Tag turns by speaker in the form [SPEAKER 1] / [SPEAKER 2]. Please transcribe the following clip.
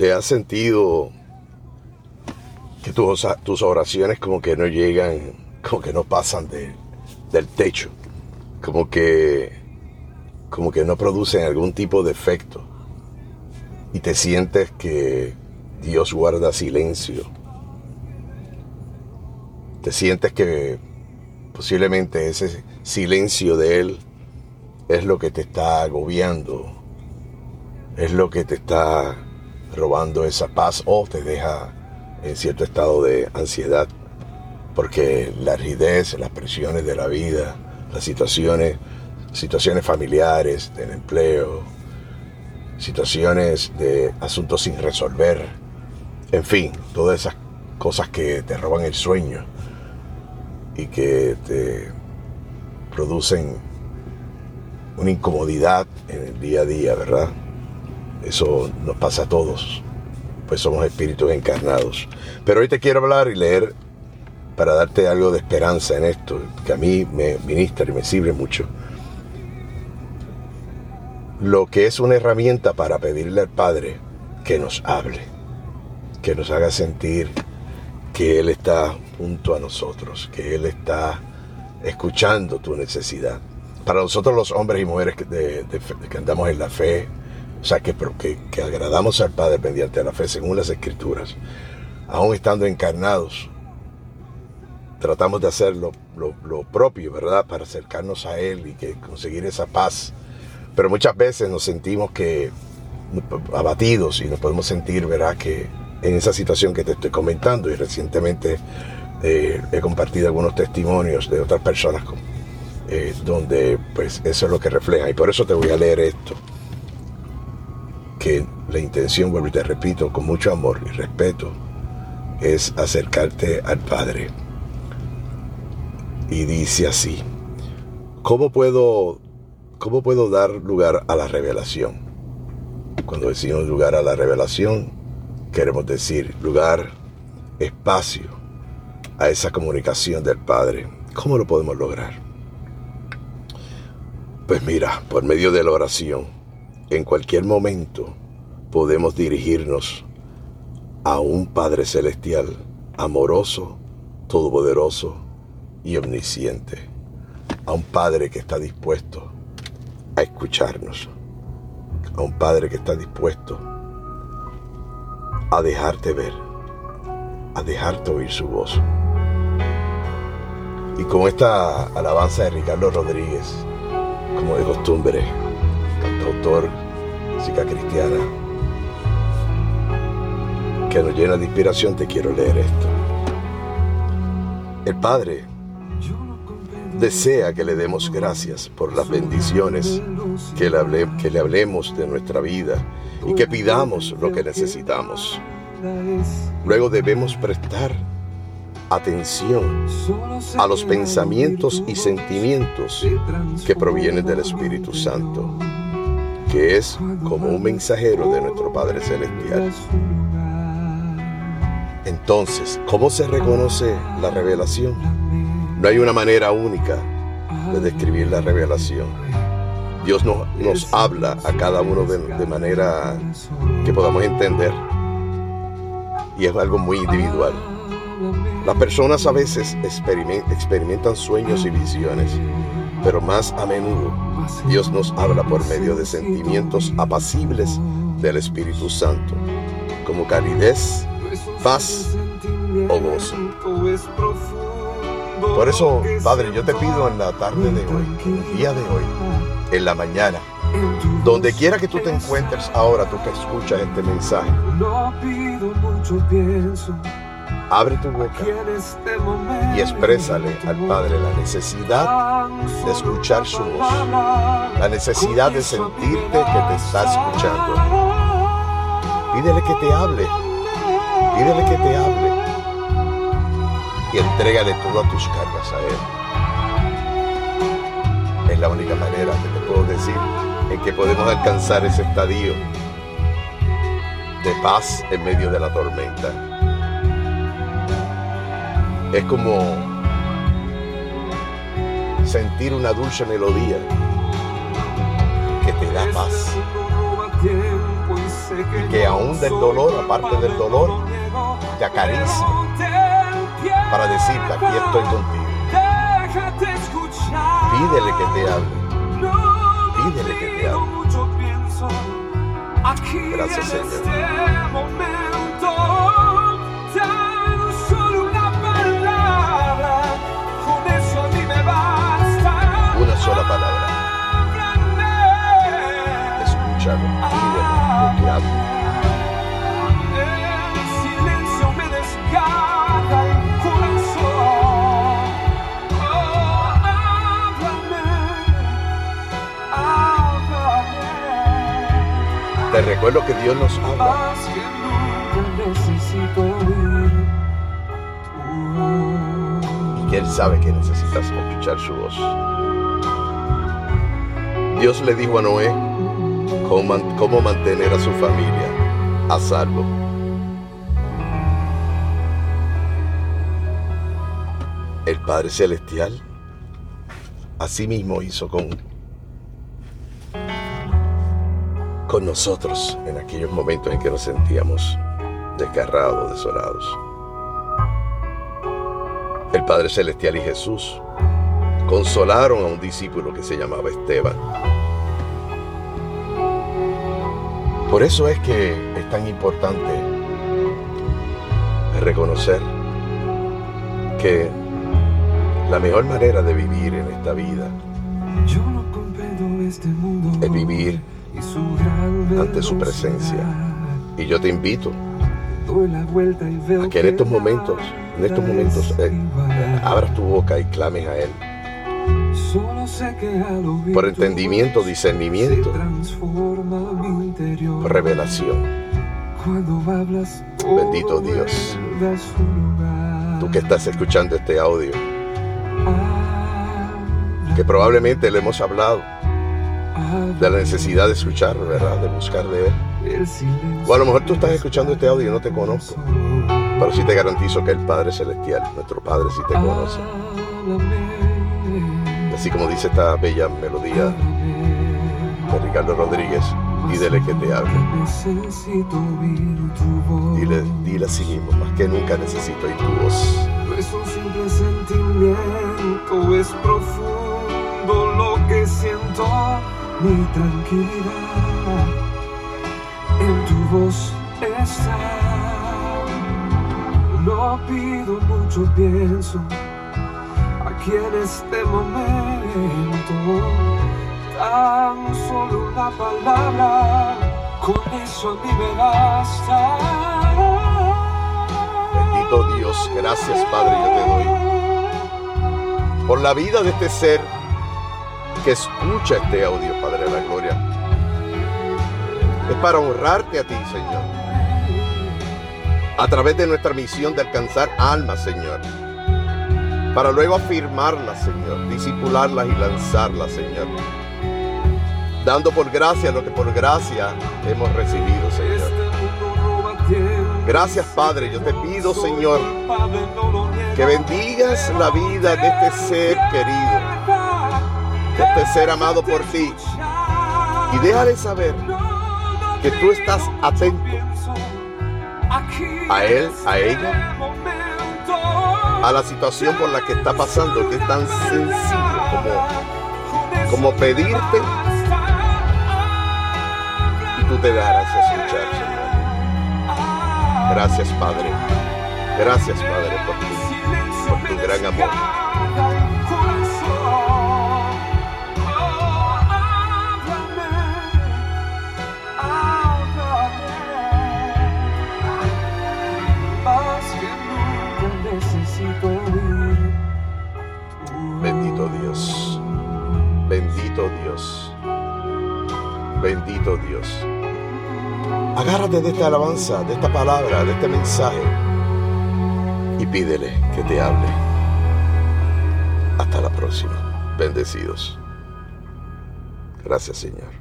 [SPEAKER 1] ¿Te has sentido que tus, tus oraciones como que no llegan, como que no pasan del techo? Como que, como que no producen algún tipo de efecto. Y te sientes que Dios guarda silencio. Te sientes que posiblemente ese silencio de Él es lo que te está agobiando, es lo que te está robando esa paz o te deja en cierto estado de ansiedad, porque la rigidez, las presiones de la vida, las situaciones, situaciones familiares, del empleo, situaciones de asuntos sin resolver, en fin, todas esas cosas que te roban el sueño y que te producen una incomodidad en el día a día, ¿verdad? Eso nos pasa a todos, pues somos espíritus encarnados. Pero hoy te quiero hablar y leer para darte algo de esperanza en esto, que a mí me ministra y me sirve mucho. Lo que es una herramienta para pedirle al Padre que nos hable, que nos haga sentir que Él está junto a nosotros, que Él está escuchando tu necesidad. Para nosotros los hombres y mujeres que, que andamos en la fe, o sea, que, que, agradamos al Padre mediante la fe, según las Escrituras, aún estando encarnados, tratamos de hacer lo, propio, ¿verdad? Para acercarnos a Él y que conseguir esa paz. Pero muchas veces nos sentimos que abatidos y nos podemos sentir, ¿verdad? Que en esa situación que te estoy comentando y recientemente eh, he compartido algunos testimonios de otras personas eh, donde pues eso es lo que refleja y por eso te voy a leer esto que la intención, vuelvo y te repito, con mucho amor y respeto, es acercarte al Padre. Y dice así, ¿cómo puedo, cómo puedo dar lugar a la revelación? Cuando decimos lugar a la revelación, queremos decir lugar, espacio a esa comunicación del Padre. ¿Cómo lo podemos lograr? Pues mira, por medio de la oración en cualquier momento podemos dirigirnos a un Padre Celestial amoroso, todopoderoso y omnisciente. A un Padre que está dispuesto a escucharnos. A un Padre que está dispuesto a dejarte ver, a dejarte oír su voz. Y con esta alabanza de Ricardo Rodríguez, como de costumbre, autor, música cristiana, que nos llena de inspiración, te quiero leer esto. El Padre desea que le demos gracias por las bendiciones, que le, que le hablemos de nuestra vida y que pidamos lo que necesitamos. Luego debemos prestar atención a los pensamientos y sentimientos que provienen del Espíritu Santo que es como un mensajero de nuestro Padre Celestial. Entonces, ¿cómo se reconoce la revelación? No hay una manera única de describir la revelación. Dios nos, habla a cada uno de manera que podamos entender. Y es algo muy individual. Las personas a veces experimentan sueños y visiones, pero más a menudo Dios nos habla por medio de sentimientos apacibles del Espíritu Santo, como calidez, paz o gozo. Por eso, Padre, yo te pido en la tarde de hoy, en el día de hoy, en la mañana, donde quiera que tú te encuentres ahora, tú que escuchas este mensaje, Abre tu boca y exprésale al Padre la necesidad de escuchar su voz, la necesidad de sentirte que te está escuchando. Pídele que te hable, pídele que te hable. Y entrégale todas tus cargas a Él. Es la única manera que te puedo decir en que podemos alcanzar ese estadio de paz en medio de la tormenta es como sentir una dulce melodía que te da paz. que aún del dolor, aparte del dolor, te acaricia para decirte, aquí estoy contigo. Pídele que te hable. Pídele que te hable. Gracias, Señor. Te recuerdo que Dios nos habla. Y que Él sabe que necesitas escuchar su voz. Dios le dijo a Noé cómo, man- cómo mantener a su familia a salvo. El Padre Celestial así mismo hizo con, con nosotros en aquellos momentos en que nos sentíamos desgarrados, desolados. El Padre Celestial y Jesús consolaron a un discípulo que se llamaba Esteban. Por eso es que es tan importante reconocer que la mejor manera de vivir en esta vida
[SPEAKER 2] Yo no comprendo este
[SPEAKER 1] es vivir ante su presencia. Y yo te invito a que en estos momentos, en estos momentos, eh, abras tu boca y clames a Él.
[SPEAKER 2] Solo sé que al oír
[SPEAKER 1] Por entendimiento, discernimiento, revelación.
[SPEAKER 2] Cuando hablas,
[SPEAKER 1] Bendito Dios. Tú que estás escuchando este audio, que probablemente le hemos hablado
[SPEAKER 2] habla,
[SPEAKER 1] de la necesidad de escuchar, ¿verdad? De buscar de Él. O a lo mejor tú estás escuchando este audio y no te conozco. Pero sí te garantizo que el Padre Celestial, nuestro Padre, sí te conoce. Así como dice esta bella melodía de Ricardo Rodríguez, pídele que te hable. Dile, dile a sí mismo, más que nunca necesito oír tu voz.
[SPEAKER 2] No es un simple sentimiento, es profundo lo que siento. Mi tranquilidad en tu voz está. No pido mucho, pienso aquí en este momento. Tan solo una palabra, con eso.
[SPEAKER 1] Bendito Dios, gracias Padre, yo te doy por la vida de este ser que escucha este audio, Padre de la Gloria. Es para honrarte a ti, Señor. A través de nuestra misión de alcanzar almas, Señor. Para luego afirmarlas, Señor. Disipularlas y lanzarlas, Señor. Dando por gracia lo que por gracia hemos recibido, Señor. Gracias, Padre. Yo te pido, Señor, que bendigas la vida de este ser querido, de este ser amado por ti. Y déjale saber que tú estás atento a él, a ella, a la situación por la que está pasando, que es tan sencillo como, como pedirte tú te dejarás escuchar, Señor. Gracias, Padre. Gracias, Padre, por tu, por tu gran amor. Bendito Dios. Bendito Dios. Bendito Dios. Agárrate de esta alabanza, de esta palabra, de este mensaje y pídele que te hable. Hasta la próxima. Bendecidos. Gracias Señor.